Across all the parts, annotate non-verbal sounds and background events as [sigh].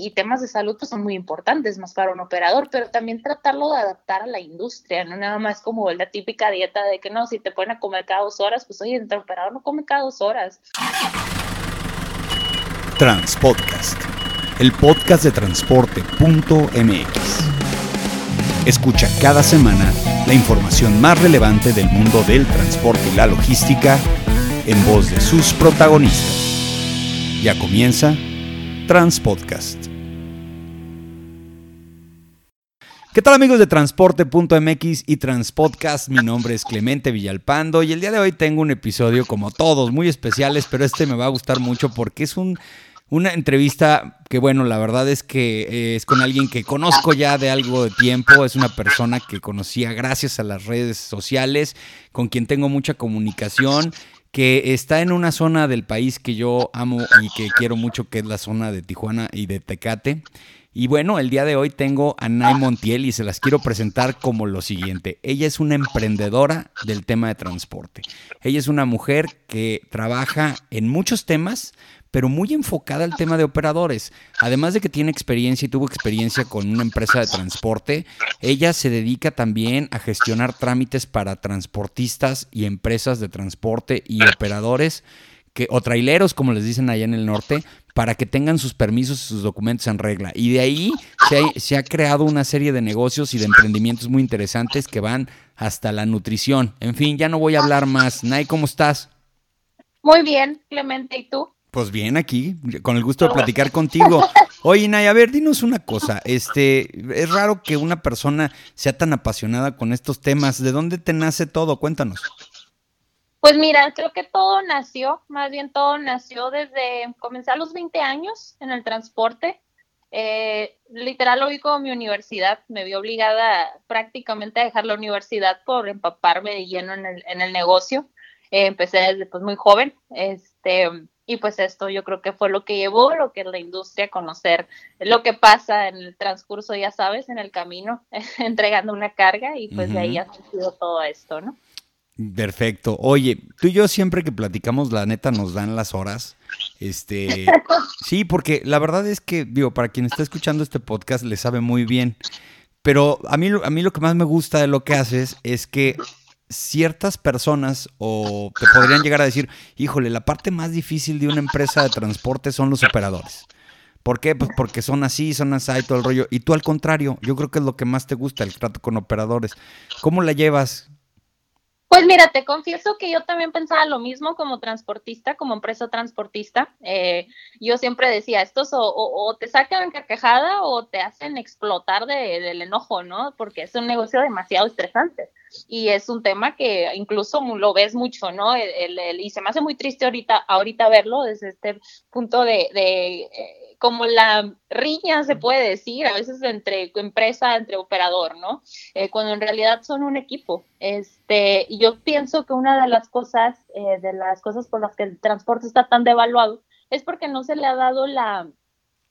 y temas de salud pues son muy importantes más para un operador, pero también tratarlo de adaptar a la industria, no nada más como la típica dieta de que no, si te ponen a comer cada dos horas, pues oye, el operador no come cada dos horas. Transpodcast, el podcast de transporte.mx. Escucha cada semana la información más relevante del mundo del transporte y la logística en voz de sus protagonistas. Ya comienza Transpodcast. ¿Qué tal amigos de Transporte.mx y Transpodcast? Mi nombre es Clemente Villalpando y el día de hoy tengo un episodio como todos muy especiales, pero este me va a gustar mucho porque es un, una entrevista que bueno, la verdad es que eh, es con alguien que conozco ya de algo de tiempo, es una persona que conocía gracias a las redes sociales, con quien tengo mucha comunicación que está en una zona del país que yo amo y que quiero mucho, que es la zona de Tijuana y de Tecate. Y bueno, el día de hoy tengo a Nay Montiel y se las quiero presentar como lo siguiente. Ella es una emprendedora del tema de transporte. Ella es una mujer que trabaja en muchos temas, pero muy enfocada al tema de operadores. Además de que tiene experiencia y tuvo experiencia con una empresa de transporte, ella se dedica también a gestionar trámites para transportistas y empresas de transporte y operadores que, o traileros, como les dicen allá en el norte, para que tengan sus permisos y sus documentos en regla. Y de ahí se ha, se ha creado una serie de negocios y de emprendimientos muy interesantes que van hasta la nutrición. En fin, ya no voy a hablar más. Nay, ¿cómo estás? Muy bien, Clemente, ¿y tú? Pues bien, aquí, con el gusto de platicar [laughs] contigo. Oye, Nay, a ver, dinos una cosa. Este, es raro que una persona sea tan apasionada con estos temas. ¿De dónde te nace todo? Cuéntanos. Pues mira, creo que todo nació, más bien todo nació desde comenzar los 20 años en el transporte. Eh, literal lo vi como mi universidad, me vi obligada prácticamente a dejar la universidad por empaparme de lleno en el, en el negocio. Eh, empecé desde pues, muy joven, este, y pues esto yo creo que fue lo que llevó, lo que es la industria, conocer lo que pasa en el transcurso, ya sabes, en el camino, [laughs] entregando una carga y pues de ahí ha sido todo esto, ¿no? Perfecto. Oye, tú y yo siempre que platicamos, la neta nos dan las horas. Este, [laughs] sí, porque la verdad es que, digo, para quien está escuchando este podcast le sabe muy bien. Pero a mí, a mí lo que más me gusta de lo que haces es que ciertas personas o te podrían llegar a decir, híjole, la parte más difícil de una empresa de transporte son los operadores. ¿Por qué? Pues porque son así, son así y todo el rollo. Y tú al contrario, yo creo que es lo que más te gusta, el trato con operadores. ¿Cómo la llevas? Pues mira, te confieso que yo también pensaba lo mismo como transportista, como empresa transportista. Eh, yo siempre decía, estos o, te sacan carcajada o te hacen explotar de, del enojo, ¿no? Porque es un negocio demasiado estresante y es un tema que incluso lo ves mucho, ¿no? Y se me hace muy triste ahorita, ahorita verlo desde este punto de, de eh, como la riña se puede decir, a veces entre empresa, entre operador, ¿no? Eh, cuando en realidad son un equipo. Este, yo pienso que una de las cosas, eh, de las cosas por las que el transporte está tan devaluado, es porque no se le ha dado la,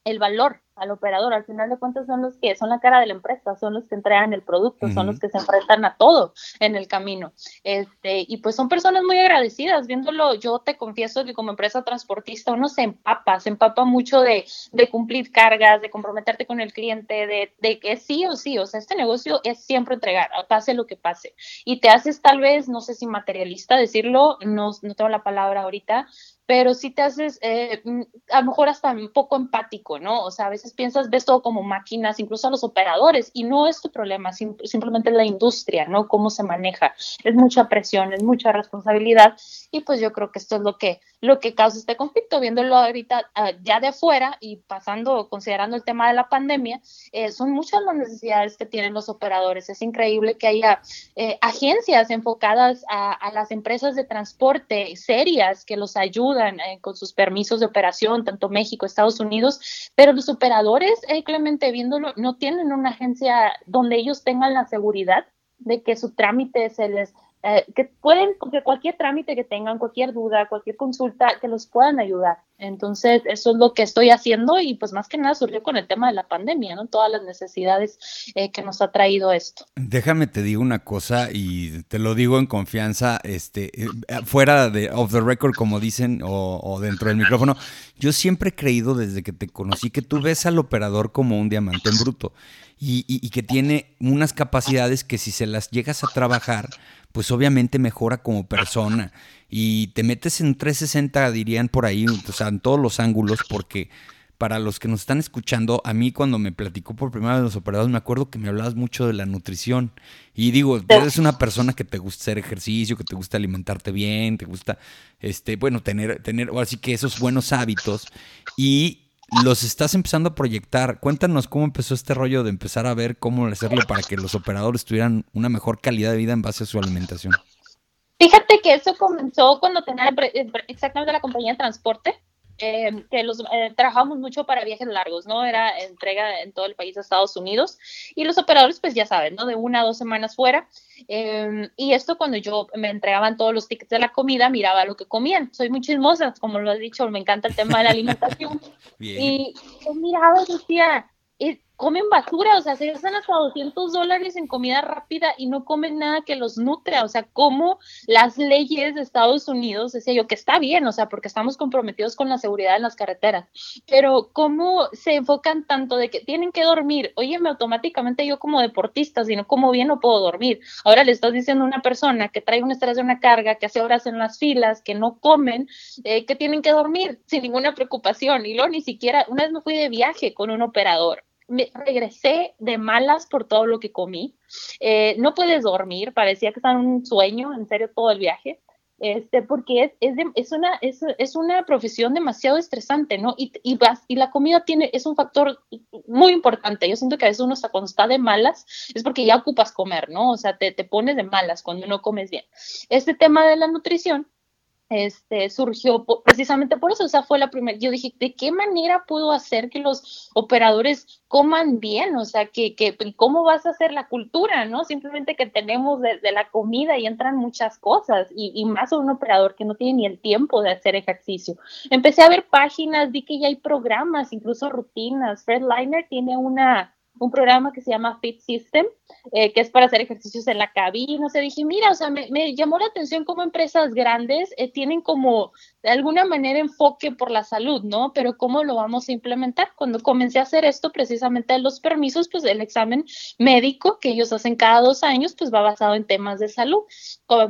el valor al operador. Al final de cuentas son los que son la cara de la empresa, son los que entregan el producto, son los que se enfrentan a todo en el camino. Este, y pues son personas muy agradecidas. Viéndolo, yo te confieso que como empresa transportista uno se empapa, se empapa mucho de, de cumplir cargas, de comprometerte con el cliente, de, de, que sí o sí, o sea, este negocio es siempre entregar, pase lo que pase. Y te haces tal vez, no sé si materialista decirlo, no, no tengo la palabra ahorita, pero sí te haces eh, mm, a lo mejor hasta un poco empático, ¿no? O sea, a veces piensas, ves todo como máquinas, incluso a los operadores, y no es tu problema, simplemente la industria, ¿no? Cómo se maneja. Es mucha presión, es mucha responsabilidad, y pues yo creo que esto es lo que, lo que causa este conflicto, viéndolo ahorita uh, ya de afuera y pasando, considerando el tema de la pandemia, eh, son muchas las necesidades que tienen los operadores. Es increíble que haya eh, agencias enfocadas a, a las empresas de transporte serias que los ayudan eh, con sus permisos de operación, tanto México, Estados Unidos, pero los operadores, eh, Clemente, viéndolo, no tienen una agencia donde ellos tengan la seguridad de que su trámite se les eh, que pueden, que cualquier trámite que tengan, cualquier duda, cualquier consulta, que los puedan ayudar. Entonces, eso es lo que estoy haciendo y pues más que nada surgió con el tema de la pandemia, ¿no? Todas las necesidades eh, que nos ha traído esto. Déjame te digo una cosa y te lo digo en confianza, este, eh, fuera de off the record, como dicen, o, dentro del micrófono. Yo siempre he creído desde que te conocí que tú ves al operador como un diamante en bruto y, y que tiene unas capacidades que si se las llegas a trabajar, pues obviamente mejora como persona. Y te metes en 360, dirían por ahí, o sea, en todos los ángulos, porque para los que nos están escuchando, a mí cuando me platicó por primera vez los operadores, me acuerdo que me hablabas mucho de la nutrición. Y digo, eres una persona que te gusta hacer ejercicio, que te gusta alimentarte bien, te gusta, este, bueno, tener, tener, así que esos buenos hábitos. Y los estás empezando a proyectar. Cuéntanos cómo empezó este rollo de empezar a ver cómo hacerlo para que los operadores tuvieran una mejor calidad de vida en base a su alimentación. Fíjate que eso comenzó cuando tenía exactamente la compañía de transporte. Em, que los eh, trabajamos mucho para viajes largos, ¿no? Era entrega en todo el país de Estados Unidos y los operadores, pues ya saben, ¿no? De una a dos semanas fuera. Em, y esto cuando yo me entregaban todos los tickets de la comida, miraba lo que comían. Soy muy chismosa, como lo he dicho, me encanta el tema de la alimentación. [laughs] Y yo miraba decía, comen basura, o sea, se gastan hasta 200 dólares en comida rápida y no comen nada que los nutre, o sea, como las leyes de Estados Unidos, decía yo, que está bien, o sea, porque estamos comprometidos con la seguridad en las carreteras, pero cómo se enfocan tanto de que tienen que dormir, óyeme, automáticamente yo como deportista, si no como bien no puedo dormir, ahora le estás diciendo a una persona que trae un estrés de una carga, que hace horas en las filas, que no comen, eh, que tienen que dormir sin ninguna preocupación, y luego ni siquiera, una vez me fui de viaje con un operador, me regresé de malas por todo lo que comí. Eh, no puedes dormir, parecía que estaba en un sueño, en serio, todo el viaje. Este, porque es, es, es una, es, es, una profesión demasiado estresante, ¿no? Y, y, vas, y la comida tiene, es un factor muy importante. Yo siento que a veces uno cuando está de malas es porque ya ocupas comer, ¿no? O sea, te, te pones de malas cuando no comes bien. Este tema de la nutrición este, surgió precisamente por eso, o sea, fue la primera, yo dije, ¿de qué manera puedo hacer que los operadores coman bien? O sea, que, que ¿cómo vas a hacer la cultura, no? Simplemente que tenemos de, la comida y entran muchas cosas, y, y, más un operador que no tiene ni el tiempo de hacer ejercicio. Empecé a ver páginas, vi que ya hay programas, incluso rutinas. Fred Liner tiene una, un programa que se llama Fit System, eh, que es para hacer ejercicios en la cabina. O sea, dije, mira, o sea, me, llamó la atención cómo empresas grandes eh, tienen como de alguna manera enfoque por la salud, ¿no? Pero ¿cómo lo vamos a implementar? Cuando comencé a hacer esto, precisamente los permisos, pues el examen médico que ellos hacen cada dos años, pues va basado en temas de salud.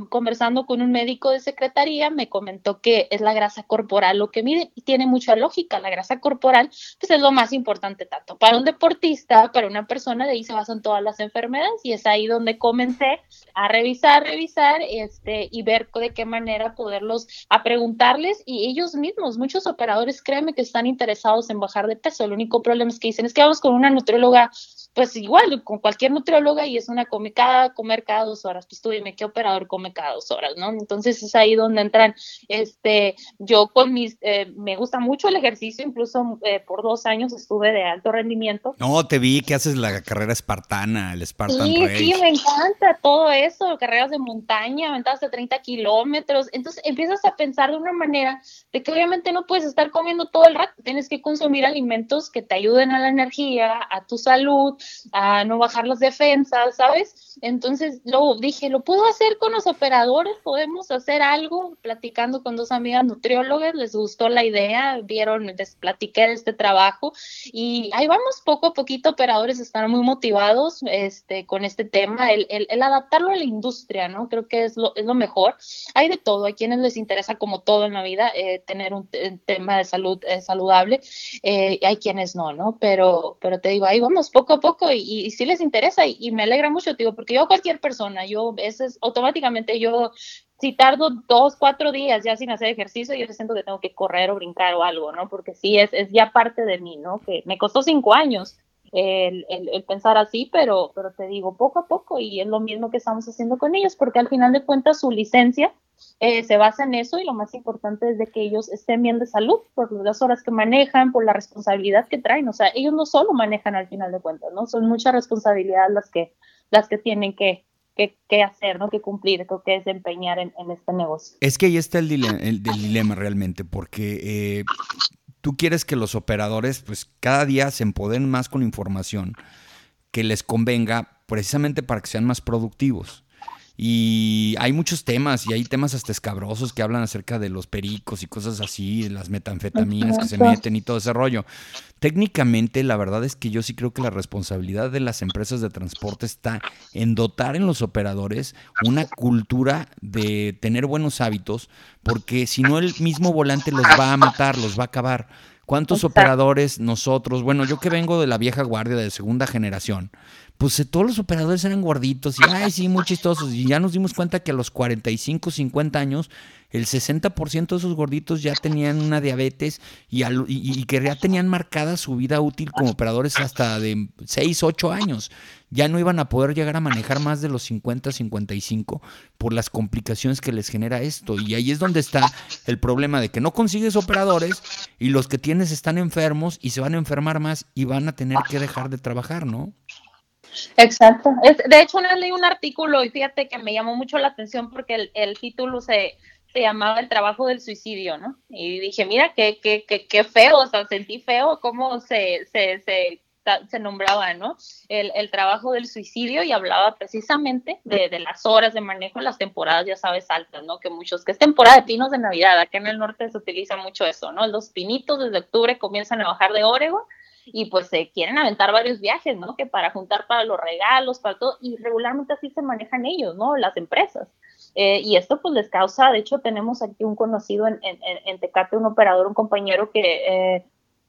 Conversando con un médico de secretaría, me comentó que es la grasa corporal lo que mide y tiene mucha lógica. La grasa corporal, pues es lo más importante tanto para un deportista, para una persona, de ahí se basan todas las enfermedades y es ahí donde comencé a revisar, revisar, este, y ver de qué manera poderlos, a preguntar y ellos mismos, muchos operadores, créeme que están interesados en bajar de peso. El único problema es que dicen, es que vamos con una nutrióloga pues igual, con cualquier nutrióloga y es una come cada, comer cada dos horas. Pues tú dime qué operador come cada dos horas, ¿no? Entonces es ahí donde entran, este, yo con mis, eh, me gusta mucho el ejercicio, incluso eh, por dos años estuve de alto rendimiento. No, te vi que haces la carrera espartana, el Spartan Sí, sí, me encanta todo eso, carreras de montaña, aventadas de 30 kilómetros. Entonces empiezas a pensar de una manera de que obviamente no puedes estar comiendo todo el rato, tienes que consumir alimentos que te ayuden a la energía, a tu salud, a no bajar las defensas, ¿sabes? Entonces luego dije, lo puedo hacer con los operadores, podemos hacer algo, platicando con dos amigas nutriólogas, les gustó la idea, vieron, les platiqué de este trabajo y ahí vamos poco a poquito, operadores están muy motivados este, con este tema, el, el, adaptarlo a la industria, ¿no? Creo que es lo, es lo mejor. Hay de todo, hay quienes les interesa como todo en la vida eh, tener un, tema de salud eh, saludable, eh, hay quienes no, ¿no? Pero, pero te digo, ahí vamos poco a poco y, si les interesa y, me alegra mucho, digo, porque yo cualquier persona, yo ese es automáticamente yo si tardo dos, cuatro días ya sin hacer ejercicio, yo siento que tengo que correr o brincar o algo, ¿no? Porque sí, es, es ya parte de mí, ¿no? Que me costó cinco años el, el, pensar así, pero, pero te digo, poco a poco, y es lo mismo que estamos haciendo con ellos, porque al final de cuentas su licencia eh, se basa en eso y lo más importante es de que ellos estén bien de salud por las horas que manejan, por la responsabilidad que traen. O sea, ellos no solo manejan al final de cuentas, ¿no? Son muchas responsabilidades las que, las que tienen que, que, hacer, ¿no? Que cumplir, que desempeñar en, este negocio. Es que ahí está el dilema, el, dilema realmente, porque eh, tú quieres que los operadores, pues cada día se empoderen más con información que les convenga precisamente para que sean más productivos. Y hay muchos temas, y hay temas hasta escabrosos que hablan acerca de los pericos y cosas así, las metanfetaminas que se meten y todo ese rollo. Técnicamente, la verdad es que yo sí creo que la responsabilidad de las empresas de transporte está en dotar en los operadores una cultura de tener buenos hábitos, porque si no el mismo volante los va a matar, los va a acabar. ¿Cuántos operadores nosotros, bueno, yo que vengo de la vieja guardia de segunda generación, pues eh, todos los operadores eran gorditos y, ay, sí, muy chistosos. Y ya nos dimos cuenta que a los 45, 50 años, el 60% de esos gorditos ya tenían una diabetes y, y, que ya tenían marcada su vida útil como operadores hasta de 6, 8 años. Ya no iban a poder llegar a manejar más de los 50, 55 por las complicaciones que les genera esto. Y ahí es donde está el problema de que no consigues operadores y los que tienes están enfermos y se van a enfermar más y van a tener que dejar de trabajar, ¿no? Exacto. de hecho, una leí un artículo y fíjate que me llamó mucho la atención porque el, título se, se, llamaba El trabajo del suicidio, ¿no? Y dije, mira, qué, qué, qué, qué feo, o sea, sentí feo cómo se, se, se, se nombraba, ¿no? El, el, trabajo del suicidio y hablaba precisamente de, de, las horas de manejo en las temporadas, ya sabes, altas, ¿no? Que muchos, que es temporada de pinos de Navidad, acá en el norte se utiliza mucho eso, ¿no? Los pinitos desde octubre comienzan a bajar de Oregon y pues se quieren aventar varios viajes, ¿no? Que para juntar para los regalos, para todo, y regularmente así se manejan ellos, ¿no? Las empresas. Eh, y esto pues les causa, de hecho tenemos aquí un conocido en, en, en Tecate, un operador, un compañero que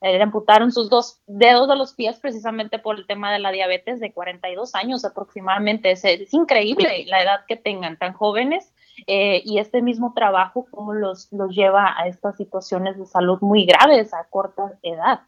eh, le amputaron sus dos dedos de los pies precisamente por el tema de la diabetes de 42 años aproximadamente. Es, es increíble la edad que tengan tan jóvenes eh, y este mismo trabajo cómo los, los lleva a estas situaciones de salud muy graves a corta edad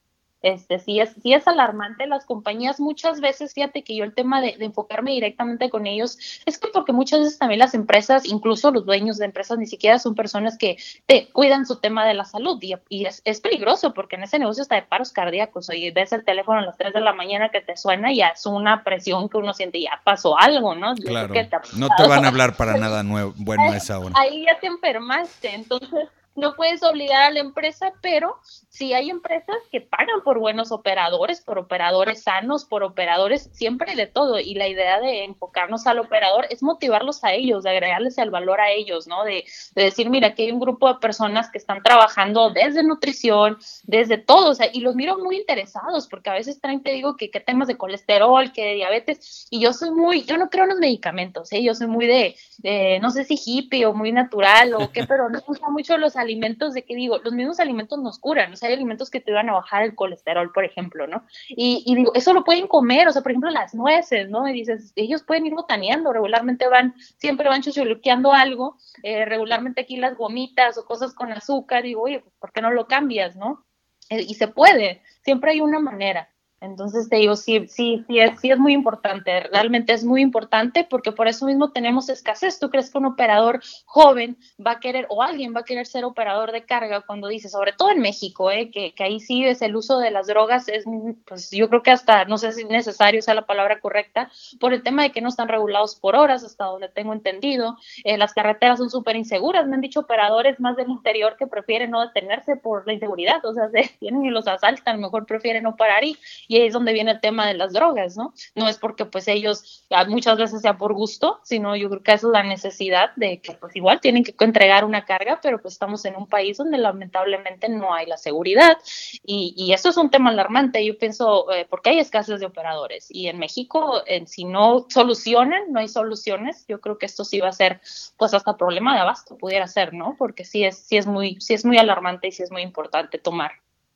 este, sí es, sí es alarmante. Las compañías muchas veces, fíjate que yo el tema de, enfocarme directamente con ellos, es que porque muchas veces también las empresas, incluso los dueños de empresas, ni siquiera son personas que te cuidan su tema de la salud y, y es, es, peligroso porque en ese negocio está de paros cardíacos. Oye, ves el teléfono a las 3 de la mañana que te suena y ya es una presión que uno siente, ya pasó algo, ¿no? Claro, no te van a hablar para nada nuevo, bueno [laughs] esa hora. Ahí ya te enfermaste, entonces no puedes obligar a la empresa, pero si hay empresas que pagan por buenos operadores, por operadores sanos, por operadores, siempre de todo. Y la idea de enfocarnos al operador es motivarlos a ellos, de agregarles el valor a ellos, ¿no? De, decir, mira, aquí hay un grupo de personas que están trabajando desde nutrición, desde todo, o sea, y los miro muy interesados, porque a veces traen, te digo, que, que temas de colesterol, que de diabetes, y yo soy muy, yo no creo en los medicamentos, ¿eh? Yo soy muy de, de no sé si hippie o muy natural o qué, [laughs] pero me gustan mucho los alimentos de que digo, los mismos alimentos nos curan, o sea, hay alimentos que te van a bajar el colesterol, por ejemplo, ¿no? Y, y, digo, eso lo pueden comer, o sea, por ejemplo, las nueces, ¿no? Y dices, ellos pueden ir botaneando, regularmente van, siempre van chuchuluqueando algo, eh, regularmente aquí las gomitas o cosas con azúcar, digo, oye, ¿por qué no lo cambias, no? Eh, y se puede, siempre hay una manera. Entonces te digo, sí, sí, sí es, sí es muy importante, realmente es muy importante porque por eso mismo tenemos escasez. ¿Tú crees que un operador joven va a querer o alguien va a querer ser operador de carga cuando dice, sobre todo en México, eh, que, ahí sí es el uso de las drogas, es, pues yo creo que hasta, no sé si necesario sea la palabra correcta, por el tema de que no están regulados por horas, hasta donde tengo entendido. Eh, las carreteras son súper inseguras, me han dicho operadores más del interior que prefieren no detenerse por la inseguridad, o sea, se tienen y los asaltan, mejor prefieren no parar y y ahí es donde viene el tema de las drogas, ¿no? No es porque pues ellos ah, muchas veces sea por gusto, sino yo creo que es la necesidad de que pues igual tienen que entregar una carga, pero pues estamos en un país donde lamentablemente no hay la seguridad y, y eso es un tema alarmante. Yo pienso, eh, porque hay escasez de operadores y en México, si no solucionan, no hay soluciones, yo creo que esto sí va a ser pues hasta problema de abasto, pudiera ser, ¿no? Porque sí es, sí es, muy, sí es muy alarmante y sí es muy importante tomar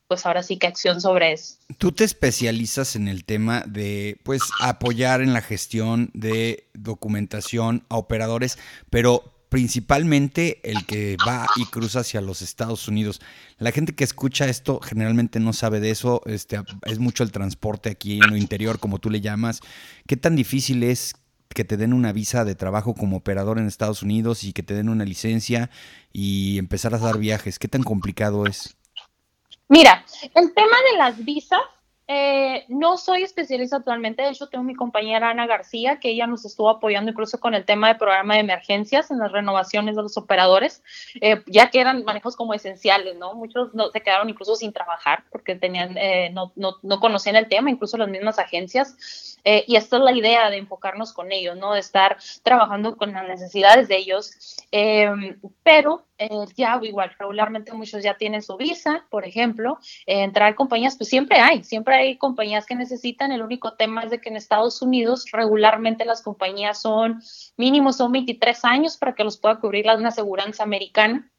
pues ahora sí que acción sobre eso. Tú te especializas en el tema de, pues, apoyar en la gestión de documentación a operadores, pero principalmente el que va y cruza hacia los Estados Unidos. La gente que escucha esto generalmente no sabe de eso, este, es mucho el transporte aquí en lo interior, como tú le llamas. ¿Qué tan difícil es que te den una visa de trabajo como operador en Estados Unidos y que te den una licencia y empezar a dar viajes? ¿Qué tan complicado es? Mira, el tema de las visas Eh, no soy especialista actualmente, de hecho tengo mi compañera Ana García, que ella nos estuvo apoyando incluso con el tema de programa de emergencias en las renovaciones de los operadores, eh, ya que eran manejos como esenciales, ¿no? Muchos no, se quedaron incluso sin trabajar porque tenían, eh, no, no, no, conocían el tema, incluso las mismas agencias. y esta es la idea de enfocarnos con ellos, ¿no? De estar trabajando con las necesidades de ellos. pero ya igual, regularmente muchos ya tienen su visa, por ejemplo, entrar a compañías, pues siempre hay, siempre hay compañías que necesitan, el único tema es de que en Estados Unidos regularmente las compañías son mínimo son 23 años para que los pueda cubrir una aseguranza americana.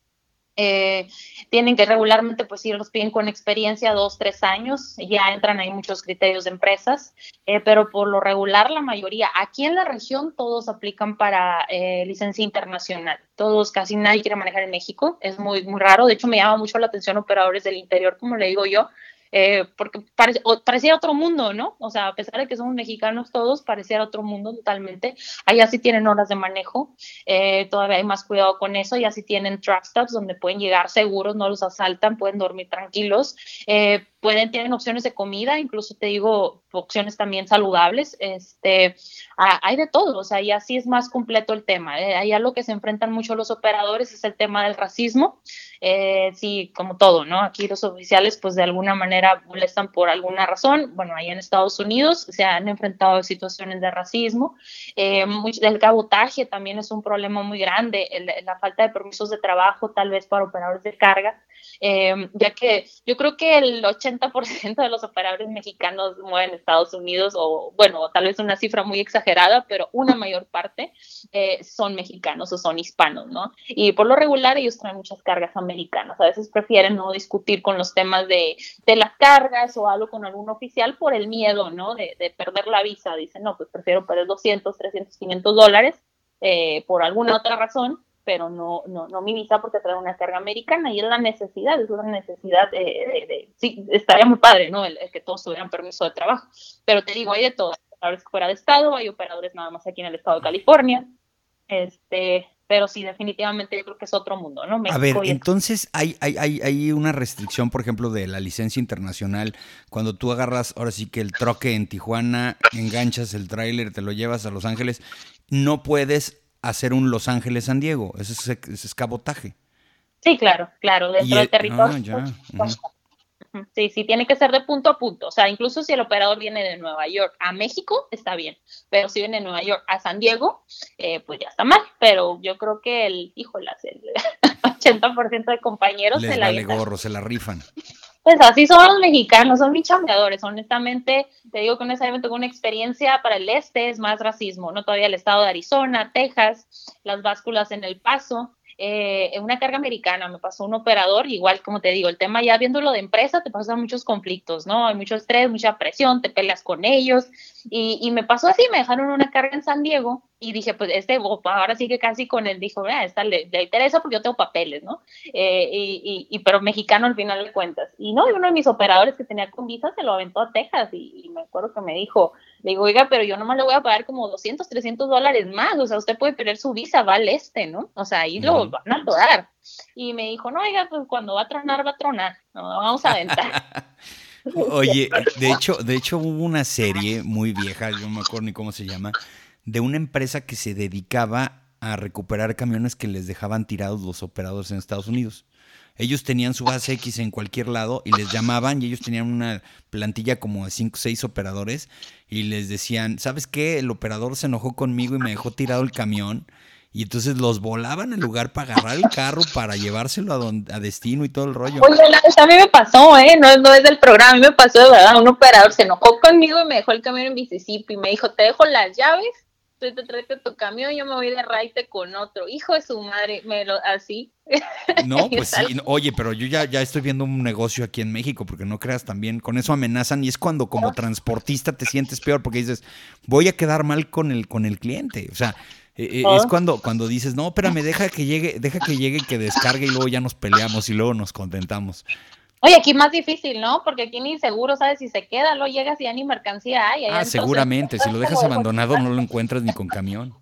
Eh, tienen que regularmente, pues si los piden con experiencia, dos, tres años, ya entran ahí muchos criterios de empresas, eh, pero por lo regular la mayoría, aquí en la región todos aplican para eh, licencia internacional, todos, casi nadie quiere manejar en México, es muy, muy raro, de hecho me llama mucho la atención operadores del interior, como le digo yo, eh, porque parece, parecía otro mundo, ¿no? O sea, a pesar de que somos mexicanos todos, parecía otro mundo totalmente. Allá sí tienen horas de manejo, eh, todavía hay más cuidado con eso, ya sí tienen truck stops donde pueden llegar seguros, no los asaltan, pueden dormir tranquilos. Eh, pueden, tienen opciones de comida, incluso te digo, opciones también saludables, este, hay de todo, o sea, y así es más completo el tema. Eh, allá lo que se enfrentan mucho los operadores es el tema del racismo, eh, sí, como todo, ¿no? Aquí los oficiales, pues de alguna manera molestan por alguna razón, bueno, allá en Estados Unidos se han enfrentado a situaciones de racismo, eh, el cabotaje también es un problema muy grande, la falta de permisos de trabajo, tal vez para operadores de carga, eh, ya que yo creo que el 80% de los operadores mexicanos mueven Estados Unidos, o bueno, tal vez una cifra muy exagerada, pero una mayor parte eh, son mexicanos o son hispanos, ¿no? Y por lo regular ellos traen muchas cargas americanas, a veces prefieren no discutir con los temas de, de las cargas o algo con algún oficial por el miedo, ¿no? De, de perder la visa, dicen, no, pues prefiero perder 200, 300, 500 dólares eh, por alguna otra razón pero no, no, no mi visa porque trae una carga americana y es la necesidad, es una necesidad de, sí, estaría muy padre, ¿no? El, que todos tuvieran permiso de trabajo, pero te digo, hay de todo, hay operadores fuera de estado, hay operadores nada más aquí en el estado de California, este, pero sí, definitivamente yo creo que es otro mundo, ¿no? a ver, entonces hay, hay, hay, hay, una restricción, por ejemplo, de la licencia internacional. Cuando tú agarras, ahora sí que el troque en Tijuana, enganchas el tráiler, te lo llevas a Los Ángeles, no puedes hacer un Los Ángeles San Diego. Ese es, es cabotaje. Sí, claro, claro, dentro del territorio. Ah, sí, sí, tiene que ser de punto a punto. O sea, incluso si el operador viene de Nueva York a México, está bien. Pero si viene de Nueva York a San Diego, eh, pues ya está mal. Pero yo creo que el, híjole, el [laughs] 80% de compañeros se la vale gorro, se la rifan. Pues así son los mexicanos, son bien Honestamente, te digo que honestamente con una experiencia para el este es más racismo, ¿no? Todavía el estado de Arizona, Texas, las básculas en El Paso, eh, una carga americana me pasó un operador, igual como te digo, el tema ya viéndolo de empresa te pasan muchos conflictos, ¿no? Hay mucho estrés, mucha presión, te peleas con ellos y, y me pasó así, me dejaron una carga en San Diego y dije, pues este, ahora sí que casi con él dijo, ah, esta le, le, interesa porque yo tengo papeles, ¿no? Eh, y, y, pero mexicano al final de cuentas. Y no, y uno de mis operadores que tenía con visa se lo aventó a Texas y, me acuerdo que me dijo, le digo, oiga, pero yo nomás le voy a pagar como 200, 300 dólares más, o sea, usted puede perder su visa, va al este, ¿no? O sea, ahí lo van a atorar. Y me dijo, no, oiga, pues cuando va a tronar, va a tronar, no, vamos a aventar. [laughs] Oye, [laughs] de hecho, de hecho hubo una serie muy vieja, yo no me acuerdo ni cómo se llama, de una empresa que se dedicaba a recuperar camiones que les dejaban tirados los operadores en Estados Unidos. Ellos tenían su base X en cualquier lado y les llamaban y ellos tenían una plantilla como de 5 o 6 operadores y les decían, ¿sabes qué? El operador se enojó conmigo y me dejó tirado el camión. Y entonces los volaban al lugar para agarrar el carro, para llevárselo a, a destino y todo el rollo. Oye, a mí me pasó, ¿eh? No, no es del programa, a mí me pasó de verdad. Un operador se enojó conmigo y me dejó el camión en Mississippi. Y me dijo, te dejo las llaves tú te traes tu camión, yo me voy de raite con otro. Hijo de su madre, me lo, así. No, [laughs] pues sí, oye, pero yo ya, ya estoy viendo un negocio aquí en México, porque no creas también, con eso amenazan y es cuando como transportista te sientes peor porque dices, voy a quedar mal con el, con el cliente. O sea, e, e, es cuando, cuando dices, no, espérame, deja que llegue, deja que llegue, que descargue y luego ya nos peleamos y luego nos contentamos. Oye, aquí más difícil, ¿no? Porque aquí ni seguro sabes si se queda, luego llegas y ya ni mercancía hay. Ah, seguramente, si lo dejas [laughs] abandonado no lo encuentras ni con camión.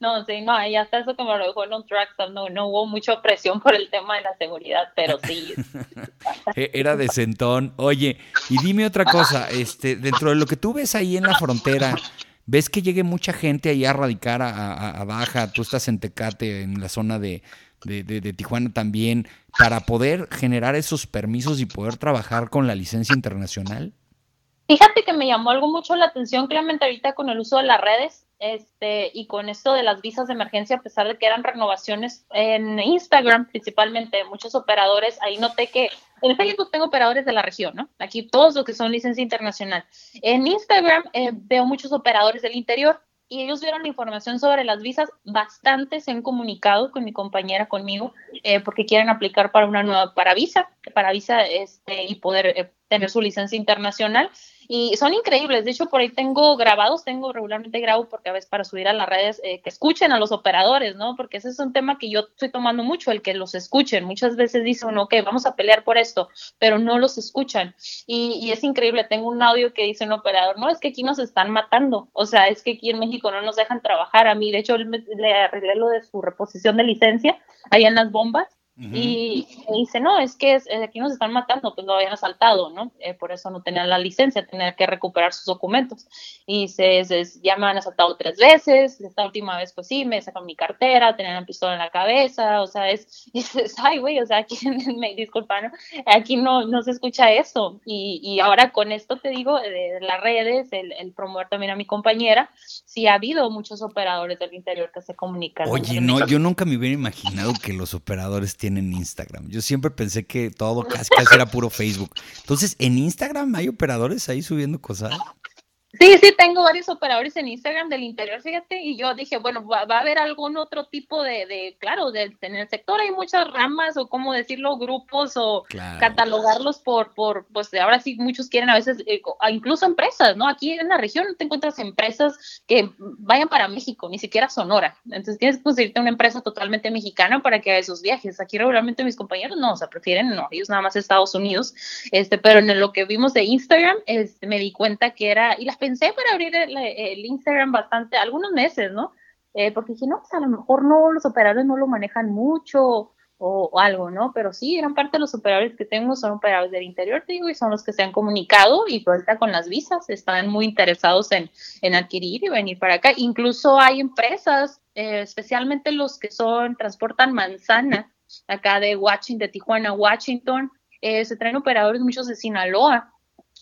No, sí, no, y hasta eso como lo dejó en un trackstop, no, no hubo mucha presión por el tema de la seguridad, pero sí. [laughs] E, era de sentón. Oye, y dime otra cosa, este, dentro de lo que tú ves ahí en la frontera, ¿ves que llegue mucha gente ahí a radicar a, Baja? Tú estás en Tecate, en la zona de, de, Tijuana también, para poder generar esos permisos y poder trabajar con la licencia internacional? Fíjate que me llamó algo mucho la atención, claramente ahorita con el uso de las redes este, y con esto de las visas de emergencia, a pesar de que eran renovaciones en Instagram, principalmente muchos operadores, ahí noté que en Facebook tengo operadores de la región, ¿no? Aquí todos los que son licencia internacional. En Instagram eh, veo muchos operadores del interior y ellos vieron la información sobre las visas, bastante se han comunicado con mi compañera, conmigo, eh, porque quieren aplicar para una nueva, para visa, para visa este, y poder eh, tener su licencia internacional y son increíbles. De hecho, por ahí tengo grabados, tengo regularmente grabo porque a veces para subir a las redes eh, que escuchen a los operadores, ¿no? Porque ese es un tema que yo estoy tomando mucho, el que los escuchen. Muchas veces dicen, ok, vamos a pelear por esto, pero no los escuchan. Y, y, es increíble, tengo un audio que dice un operador, no, es que aquí nos están matando, o sea, es que aquí en México no nos dejan trabajar. A mí, de hecho, le arreglé lo de su reposición de licencia ahí en las bombas y dice, no, es que es, aquí nos están matando, pues lo habían asaltado, ¿no? Eh, por eso no tenían la licencia, tenían que recuperar sus documentos. Y dice, ya me han asaltado tres veces, esta última vez pues sí, me sacan mi cartera, tenían una pistola en la cabeza, o sea, es, [laughs] dices, ay, güey, o sea, aquí, [laughs] me disculpa, ¿no? Aquí no, no se escucha eso. Y, y ahora con esto te digo, de, las redes, el, el, promover también a mi compañera, sí ha habido muchos operadores del interior que se comunican. Oye, no, yo nunca me hubiera imaginado que los operadores tienen Instagram. Yo siempre pensé que todo casi, casi era puro Facebook. Entonces, ¿en Instagram hay operadores ahí subiendo cosas? Sí, sí, tengo varios operadores en Instagram del interior, fíjate, y yo dije, bueno, va, a haber algún otro tipo de, de claro, de, en el sector hay muchas ramas o cómo decirlo, grupos o catalogarlos por, por, pues ahora sí muchos quieren a veces, eh, incluso empresas, ¿no? Aquí en la región te encuentras empresas que vayan para México, ni siquiera Sonora, entonces tienes que conseguirte una empresa totalmente mexicana para que haga esos viajes. Aquí regularmente mis compañeros no, o sea, prefieren, no, ellos nada más Estados Unidos, este, pero en lo que vimos de Instagram, este, me di cuenta que era, y las pensé para abrir el, Instagram bastante, algunos meses, ¿no? Eh, porque dije, no, pues a lo mejor no, los operadores no lo manejan mucho o, algo, ¿no? Pero sí, gran parte de los operadores que tengo son operadores del interior, te digo, y son los que se han comunicado y ahorita con las visas están muy interesados en, en adquirir y venir para acá. Incluso hay empresas, eh, especialmente los que son, transportan manzana, acá de Washington, de Tijuana, Washington, eh, se traen operadores muchos de Sinaloa,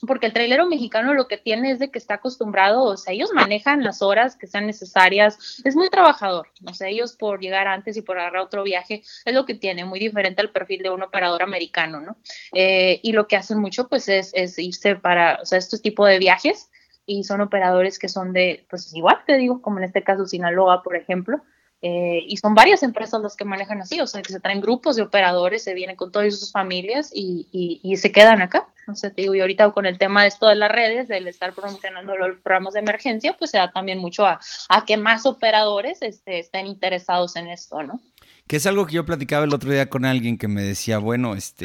porque el trailero mexicano lo que tiene es de que está acostumbrado, o sea, ellos manejan las horas que sean necesarias, es muy trabajador, o sea, ellos por llegar antes y por agarrar otro viaje, es lo que tiene, muy diferente al perfil de un operador americano, ¿no? Eh, y lo que hacen mucho, pues, es, irse para, o sea, estos tipos de viajes, y son operadores que son de, pues igual te digo, como en este caso Sinaloa, por ejemplo, eh, y son varias empresas las que manejan así, o sea, que se traen grupos de operadores, se vienen con todas sus familias y, se quedan acá. Te digo, y ahorita con el tema de esto de las redes, del estar promocionando los programas de emergencia, pues se da también mucho a, a que más operadores este, estén interesados en esto, ¿no? Que es algo que yo platicaba el otro día con alguien que me decía, bueno, este,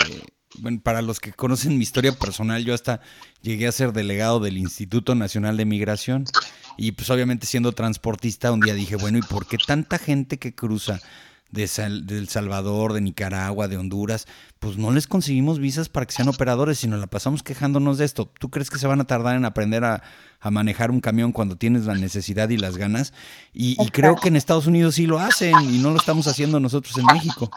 bueno, para los que conocen mi historia personal, yo hasta llegué a ser delegado del Instituto Nacional de Migración y pues obviamente siendo transportista un día dije, bueno, ¿y por qué tanta gente que cruza de, El Salvador, de Nicaragua, de Honduras, pues no les conseguimos visas para que sean operadores, sino la pasamos quejándonos de esto. ¿Tú crees que se van a tardar en aprender a, manejar un camión cuando tienes la necesidad y las ganas? y creo que en Estados Unidos sí lo hacen y no lo estamos haciendo nosotros en México.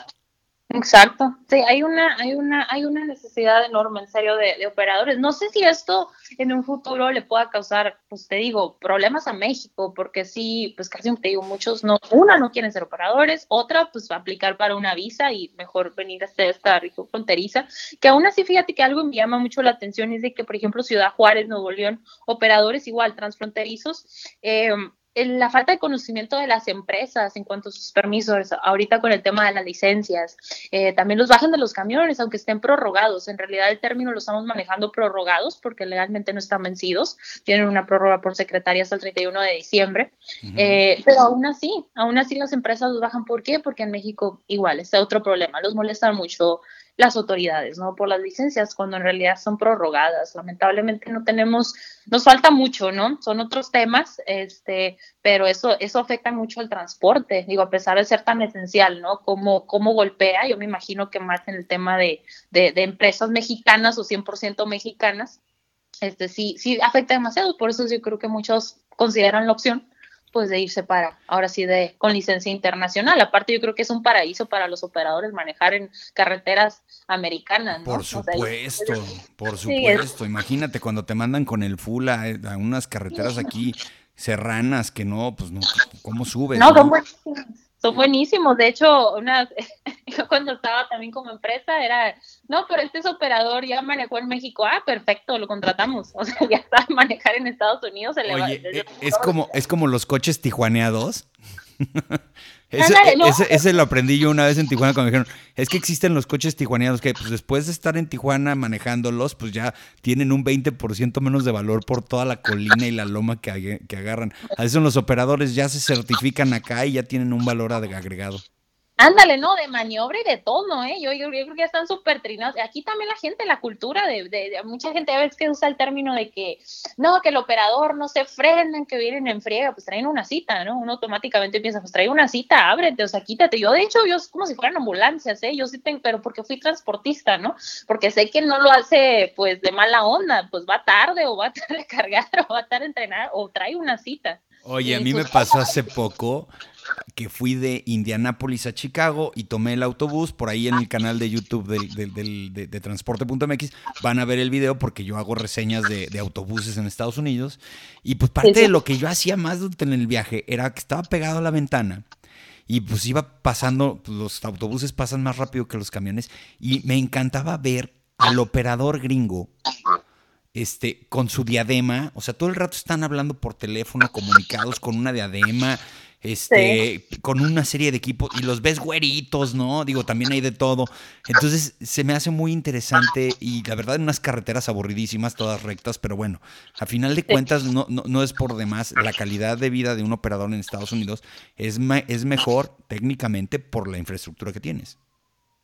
Exacto, sí, hay una, hay una, hay una necesidad enorme, en serio, de, operadores. No sé si esto en un futuro le pueda causar, pues te digo, problemas a México, porque sí, pues casi te digo, muchos no, una no quieren ser operadores, otra pues va a aplicar para una visa y mejor venir a hacer esta región fronteriza, que aún así fíjate que algo me llama mucho la atención es de que, por ejemplo, Ciudad Juárez, Nuevo León, operadores igual transfronterizos, eh, la falta de conocimiento de las empresas en cuanto a sus permisos, ahorita con el tema de las licencias, eh, también los bajan de los camiones, aunque estén prorrogados. En realidad el término lo estamos manejando prorrogados porque legalmente no están vencidos, tienen una prórroga por secretaria hasta el 31 de diciembre, eh, pero aún así, aún así las empresas los bajan. ¿Por qué? Porque en México igual, está otro problema, los molestan mucho las autoridades, ¿no? Por las licencias, cuando en realidad son prorrogadas. Lamentablemente no tenemos, nos falta mucho, ¿no? Son otros temas, este, pero eso, eso afecta mucho al transporte, digo, a pesar de ser tan esencial, ¿no? Cómo, cómo golpea, yo me imagino que más en el tema de, de, de empresas mexicanas o 100% mexicanas, este sí, sí afecta demasiado, por eso yo creo que muchos consideran la opción pues de irse para, ahora sí, de con licencia internacional. Aparte yo creo que es un paraíso para los operadores manejar en carreteras americanas. Por supuesto, por supuesto. Imagínate cuando te mandan con el full a, unas carreteras aquí serranas que no, pues no, ¿cómo subes? No, ¿no? Son buenísimos. De hecho, una, [laughs] yo cuando estaba también como empresa era, no, pero este es operador, ya manejó en México. Ah, perfecto, lo contratamos. [laughs] O sea, ya está a manejar en Estados Unidos. Se Oye, eh, es, como, es como los coches tijuaneados. [laughs] Ese, ese, lo aprendí yo una vez en Tijuana cuando me dijeron, es que existen los coches tijuaneados que pues después de estar en Tijuana manejándolos, pues ya tienen un 20% menos de valor por toda la colina y la loma que, que agarran. A veces los operadores ya se certifican acá y ya tienen un valor agregado. Ándale, ¿no? De maniobra y de todo, ¿eh? Yo, yo, creo que están súper trinados. Aquí también la gente, la cultura de, de, mucha gente a veces que usa el término de que, no, que el operador no se frena, que vienen en friega, pues traen una cita, ¿no? Uno automáticamente piensa, pues trae una cita, ábrete, o sea, quítate. Yo, de hecho, yo es como si fueran ambulancias, ¿eh? Yo sí tengo, pero porque fui transportista, ¿no? Porque sé que no lo hace, pues, de mala onda, pues va tarde o va [laughs] a estar recargar o va a estar entrenar o trae una cita. Oye, a mí me pasó hace poco que fui de Indianápolis a Chicago y tomé el autobús. Por ahí en el canal de YouTube de, transporte.mx van a ver el video porque yo hago reseñas de, autobuses en Estados Unidos. Y pues parte de lo que yo hacía más en el viaje era que estaba pegado a la ventana y pues iba pasando, pues, los autobuses pasan más rápido que los camiones y me encantaba ver al operador gringo este, con su diadema, o sea, todo el rato están hablando por teléfono, comunicados con una diadema, este, con una serie de equipos y los ves güeritos, ¿no? Digo, también hay de todo. Entonces, se me hace muy interesante y la verdad, en unas carreteras aburridísimas, todas rectas, pero bueno, a final de cuentas, no, no, es por demás. La calidad de vida de un operador en Estados Unidos es, es mejor técnicamente por la infraestructura que tienes.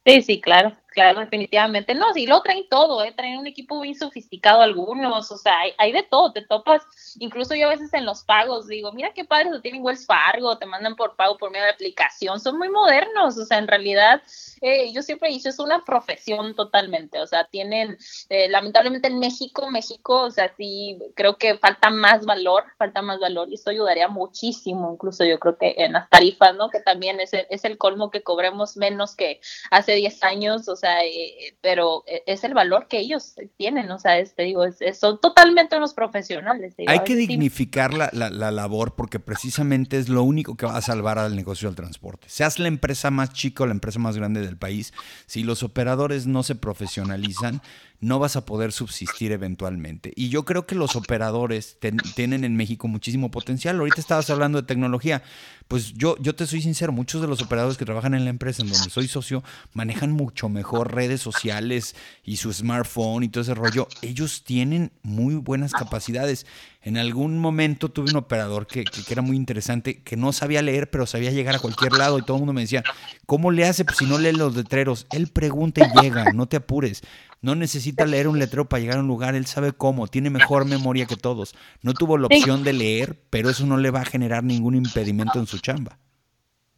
Sí, sí, claro, claro, definitivamente. No, sí, lo traen todo, ¿eh? traen un equipo bien sofisticado algunos, o sea, hay, hay, de todo, te topas, incluso yo a veces en los pagos digo, mira qué padre, se tienen Wells Fargo, te mandan por pago por medio de aplicación, son muy modernos, o sea, en realidad eh, yo siempre he dicho, es una profesión totalmente, o sea, tienen, eh, lamentablemente en México, México, o sea, sí, creo que falta más valor, falta más valor y esto ayudaría muchísimo, incluso yo creo que en las tarifas, ¿no? Que también es el, es el colmo que cobremos menos que hace 10 años, o sea, eh, pero es el valor que ellos tienen, o sea, este, digo, es, son totalmente unos profesionales. Hay que dignificar la, la, la labor porque precisamente es lo único que va a salvar al negocio del transporte. Seas la empresa más chica o la empresa más grande del país, si los operadores no se profesionalizan, no vas a poder subsistir eventualmente. Y yo creo que los operadores tienen en México muchísimo potencial. Ahorita estabas hablando de tecnología. Pues yo, yo te soy sincero, muchos de los operadores que trabajan en la empresa en donde soy socio manejan mucho mejor redes sociales y su smartphone y todo ese rollo. Ellos tienen muy buenas capacidades. En algún momento tuve un operador que, que, era muy interesante, que no sabía leer, pero sabía llegar a cualquier lado y todo el mundo me decía, ¿cómo le hace pues, si no lee los letreros? Él pregunta y llega, no te apures. No necesita leer un letrero para llegar a un lugar, él sabe cómo, tiene mejor memoria que todos. No tuvo la opción de leer, pero eso no le va a generar ningún impedimento en su chamba.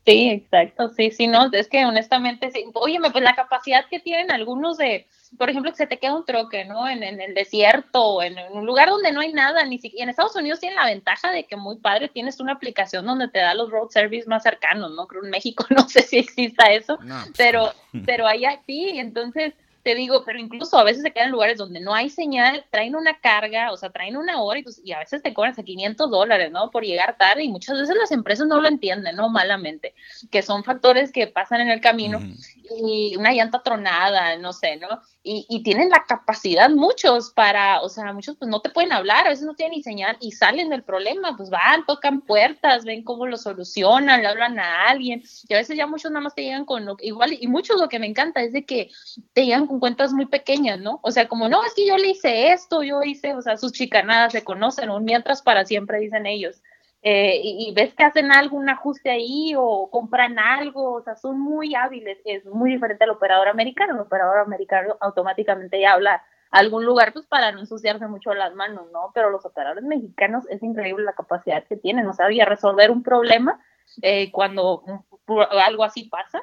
Sí, exacto, sí, sí, no, es que honestamente, sí. óyeme, pues la capacidad que tienen algunos de, por ejemplo, que se te queda un troque, ¿no? En, el desierto, en, en, un lugar donde no hay nada, ni siquiera, en Estados Unidos tienen la ventaja de que muy padre tienes una aplicación donde te da los road service más cercanos, ¿no? Creo en México [laughs] no sé si exista eso, pues pero, [laughs] pero allá sí, entonces te digo, pero incluso a veces se quedan en lugares donde no hay señal, traen una carga, o sea, traen una hora y, pues, y a veces te cobran hasta 500 dólares, ¿no? Por llegar tarde y muchas veces las empresas no lo entienden, ¿no? Malamente, que son factores que pasan en el camino y una llanta tronada, no sé, ¿no? Y, tienen la capacidad muchos para, o sea, muchos pues no te pueden hablar, a veces no tienen ni señal y salen del problema, pues van, tocan puertas, ven cómo lo solucionan, le hablan a alguien y a veces ya muchos nada más te llegan con lo, igual y muchos lo que me encanta es de que te llegan con cuentas muy pequeñas, ¿no? O sea, como no, es que yo le hice esto, yo hice, o sea, sus chicanadas se conocen, mientras para siempre dicen ellos eh, y, ves que hacen algún ajuste ahí o compran algo, o sea, son muy hábiles, es muy diferente al operador americano, el operador americano automáticamente ya habla a algún lugar pues para no ensuciarse mucho las manos, ¿no? Pero los operadores mexicanos es increíble la capacidad que tienen, o sea, y resolver un problema eh, cuando algo así pasa,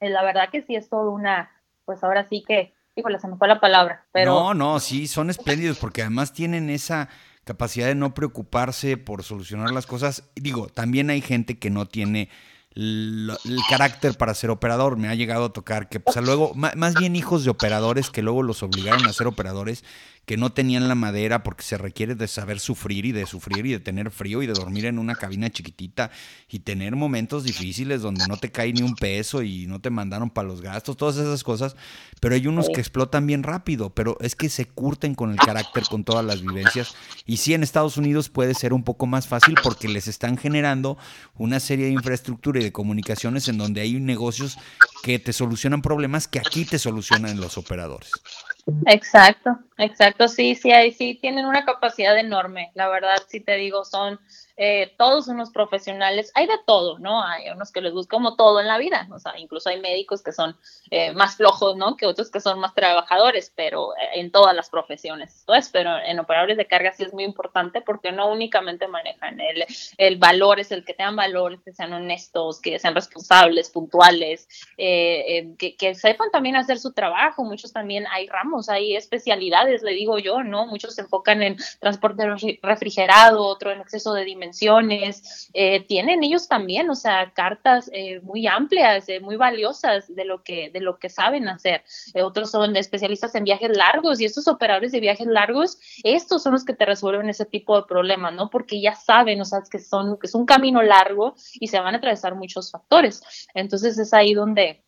eh, la verdad que sí es todo una, pues ahora sí que, híjole, se me fue la palabra, pero... No, no, sí, son espléndidos porque además tienen esa capacidad de no preocuparse por solucionar las cosas. Digo, también hay gente que no tiene el, carácter para ser operador. Me ha llegado a tocar que, pues, luego, más bien hijos de operadores que luego los obligaron a ser operadores que no tenían la madera porque se requiere de saber sufrir y de sufrir y de tener frío y de dormir en una cabina chiquitita y tener momentos difíciles donde no te cae ni un peso y no te mandaron para los gastos, todas esas cosas, pero hay unos que explotan bien rápido, pero es que se curten con el carácter, con todas las vivencias. Y sí en Estados Unidos puede ser un poco más fácil porque les están generando una serie de infraestructura y de comunicaciones en donde hay negocios que te solucionan problemas que aquí te solucionan los operadores. Exacto, exacto, sí, sí, ahí sí tienen una capacidad enorme, la verdad, sí te digo, son eh, todos unos profesionales, hay de todo, ¿no? Hay unos que les gusta como todo en la vida, o sea, incluso hay médicos que son eh, más flojos, ¿no? Que otros que son más trabajadores, pero eh, en todas las profesiones, esto es, pero en operadores de carga sí es muy importante porque no únicamente manejan el, el valor, es el que tengan valores, que sean honestos, que sean responsables, puntuales, que, que sepan también hacer su trabajo, muchos también hay ramos, hay especialidades, le digo yo, ¿no? Muchos se enfocan en transporte refrigerado, otro en exceso de dimensiones, eh, tienen ellos también, o sea, cartas eh, muy amplias, eh, muy valiosas de lo que, de lo que saben hacer. otros son especialistas en viajes largos y estos operadores de viajes largos, estos son los que te resuelven ese tipo de problemas, ¿no? Porque ya saben, o sea, que son, que es un camino largo y se van a atravesar muchos factores. Entonces es ahí donde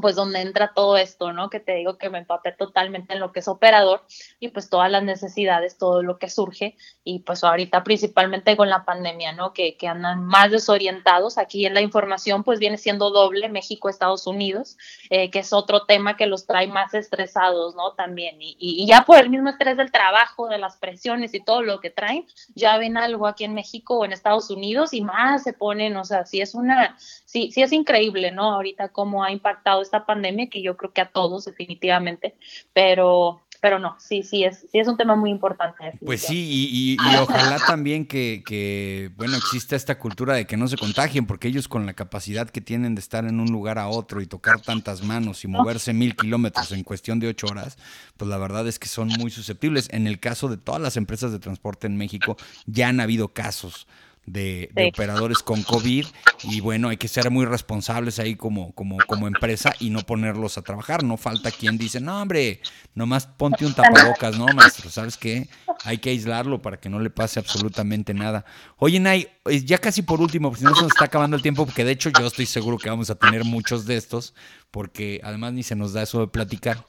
pues donde entra todo esto, ¿no? Que te digo que me empapé totalmente en lo que es operador y pues todas las necesidades, todo lo que surge y pues ahorita principalmente con la pandemia, ¿no? Que, que andan más desorientados. Aquí en la información pues viene siendo doble México, Estados Unidos, eh, que es otro tema que los trae más estresados, ¿no? También. Y, y, ya por el mismo estrés del trabajo, de las presiones y todo lo que traen, ya ven algo aquí en México o en Estados Unidos y más se ponen, o sea, sí es una, sí, sí es increíble, ¿no? Ahorita cómo ha impactado esta pandemia, que yo creo que a todos definitivamente, pero, pero no, sí, sí es, sí es un tema muy importante. Pues sí, y, ojalá también que, que, bueno, exista esta cultura de que no se contagien, porque ellos con la capacidad que tienen de estar en un lugar a otro y tocar tantas manos y moverse mil kilómetros en cuestión de ocho horas, pues la verdad es que son muy susceptibles. En el caso de todas las empresas de transporte en México, ya han habido casos de, operadores con COVID y bueno, hay que ser muy responsables ahí como, como, como empresa y no ponerlos a trabajar. No falta quien dice, no hombre, nomás ponte un tapabocas, ¿no, maestro? ¿Sabes qué? Hay que aislarlo para que no le pase absolutamente nada. Oye, Nay, eh, ya casi por último, porque si no se nos está acabando el tiempo, porque de hecho yo estoy seguro que vamos a tener muchos de estos, porque además ni se nos da eso de platicar.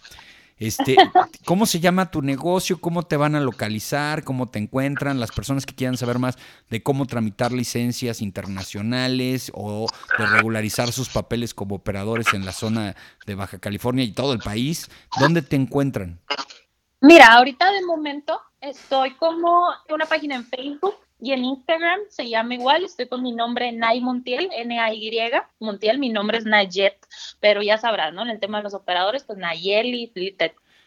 Este, ¿Cómo se llama tu negocio? ¿Cómo te van a localizar? ¿Cómo te encuentran? Las personas que quieran saber más de cómo tramitar licencias internacionales o de regularizar sus papeles como operadores en la zona de Baja California y todo el país, ¿dónde te encuentran? Mira, ahorita de momento estoy como una página en Facebook y en Instagram se llama igual, estoy con mi nombre Nay Montiel, N-A-Y, Montiel, mi nombre es Nayet, pero ya sabrás, ¿no? En el tema de los operadores, pues Nayeli,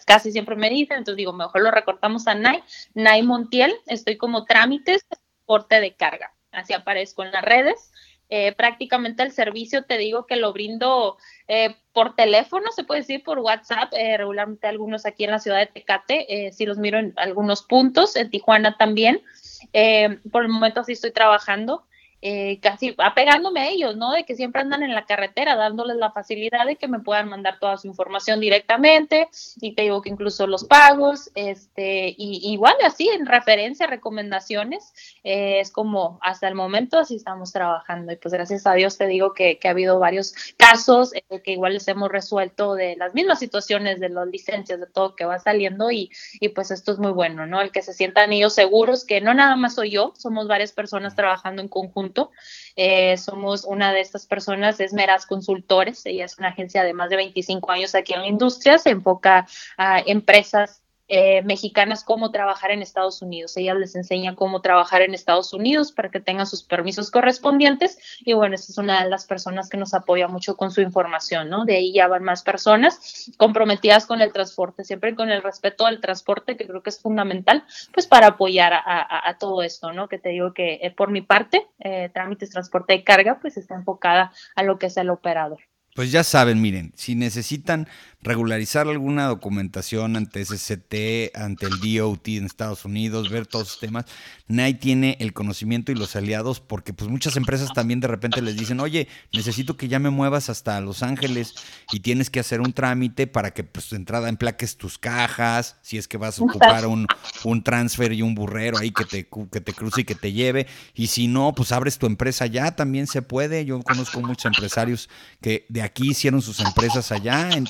casi siempre me dicen, entonces digo, mejor lo recortamos a Nay, Nay Montiel, estoy como trámites, transporte de carga, así aparezco en las redes. Eh, prácticamente el servicio te digo que lo brindo eh, por teléfono, se puede decir por WhatsApp, eh, regularmente algunos aquí en la ciudad de Tecate, si los miro en algunos puntos, en Tijuana también, eh, por el momento sí estoy trabajando eh, casi apegándome a ellos, ¿no? De que siempre andan en la carretera, dándoles la facilidad de que me puedan mandar toda su información directamente y te digo que incluso los pagos, este, y igual así en referencia, recomendaciones, eh, es como hasta el momento así estamos trabajando y pues gracias a Dios te digo que, ha habido varios casos eh, que igual les hemos resuelto de las mismas situaciones de las licencias, de todo que va saliendo y, y pues esto es muy bueno, ¿no? El que se sientan ellos seguros que no nada más soy yo, somos varias personas trabajando en conjunto eh, somos una de estas personas, es Meras Consultores, ella es una agencia de más de 25 años aquí en la industria, se enfoca a empresas eh, mexicanas cómo trabajar en Estados Unidos. Ella les enseña cómo trabajar en Estados Unidos para que tengan sus permisos correspondientes. Y bueno, esa es una de las personas que nos apoya mucho con su información, ¿no? De ahí ya van más personas comprometidas con el transporte, siempre con el respeto al transporte, que creo que es fundamental, pues para apoyar a, todo esto, ¿no? Que te digo que eh, por mi parte, eh, trámites, transporte de carga, pues está enfocada a lo que es el operador. Pues ya saben, miren, si necesitan regularizar alguna documentación ante SCT, ante el DOT en Estados Unidos, ver todos los temas. NAI tiene el conocimiento y los aliados porque pues muchas empresas también de repente les dicen, oye, necesito que ya me muevas hasta Los Ángeles y tienes que hacer un trámite para que pues de entrada emplaques tus cajas, si es que vas a ocupar un, un transfer y un burrero ahí que te, que te cruce y que te lleve. Y si no, pues abres tu empresa allá, también se puede. Yo conozco muchos empresarios que de aquí hicieron sus empresas allá. En,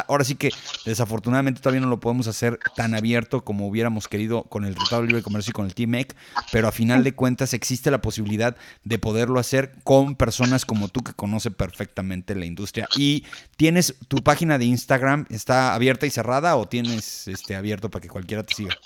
ahora sí que desafortunadamente todavía no lo podemos hacer tan abierto como hubiéramos querido con el Tratado de Libre Comercio y con el TMEC, pero a final de cuentas existe la posibilidad de poderlo hacer con personas como tú que conoce perfectamente la industria. ¿Y tienes tu página de Instagram, está abierta y cerrada o tienes este abierto para que cualquiera te siga?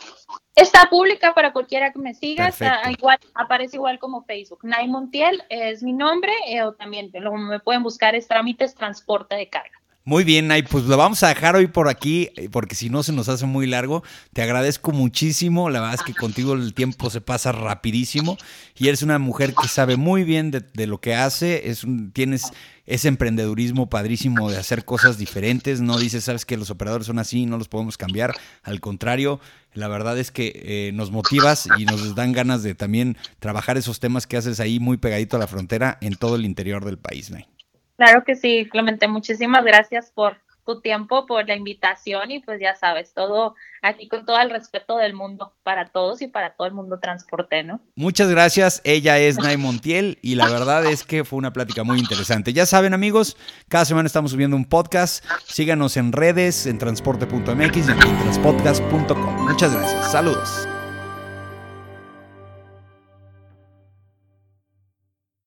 Está pública para cualquiera que me siga, igual, aparece igual como Facebook. Nay Montiel es mi nombre, eh, o también lo, me pueden buscar es trámites transporte de carga. Muy bien, Nay, pues lo vamos a dejar hoy por aquí, eh, porque si no se nos hace muy largo. Te agradezco muchísimo, la verdad es que contigo el tiempo se pasa rapidísimo y eres una mujer que sabe muy bien de, lo que hace, es un, tienes ese emprendedurismo padrísimo de hacer cosas diferentes, no dices, sabes que los operadores son así, no los podemos cambiar, al contrario, la verdad es que eh, nos motivas y nos dan ganas de también trabajar esos temas que haces ahí muy pegadito a la frontera en todo el interior del país, Nay. Claro que sí, Clemente, muchísimas gracias por tu tiempo, por la invitación y pues ya sabes, todo aquí con todo el respeto del mundo para todos y para todo el mundo transporte, ¿no? Muchas gracias, ella es [laughs] Nay Montiel y la verdad es que fue una plática muy interesante. Ya saben amigos, cada semana estamos subiendo un podcast, síganos en redes, en transporte.mx y en transpodcast.com. Muchas gracias, saludos.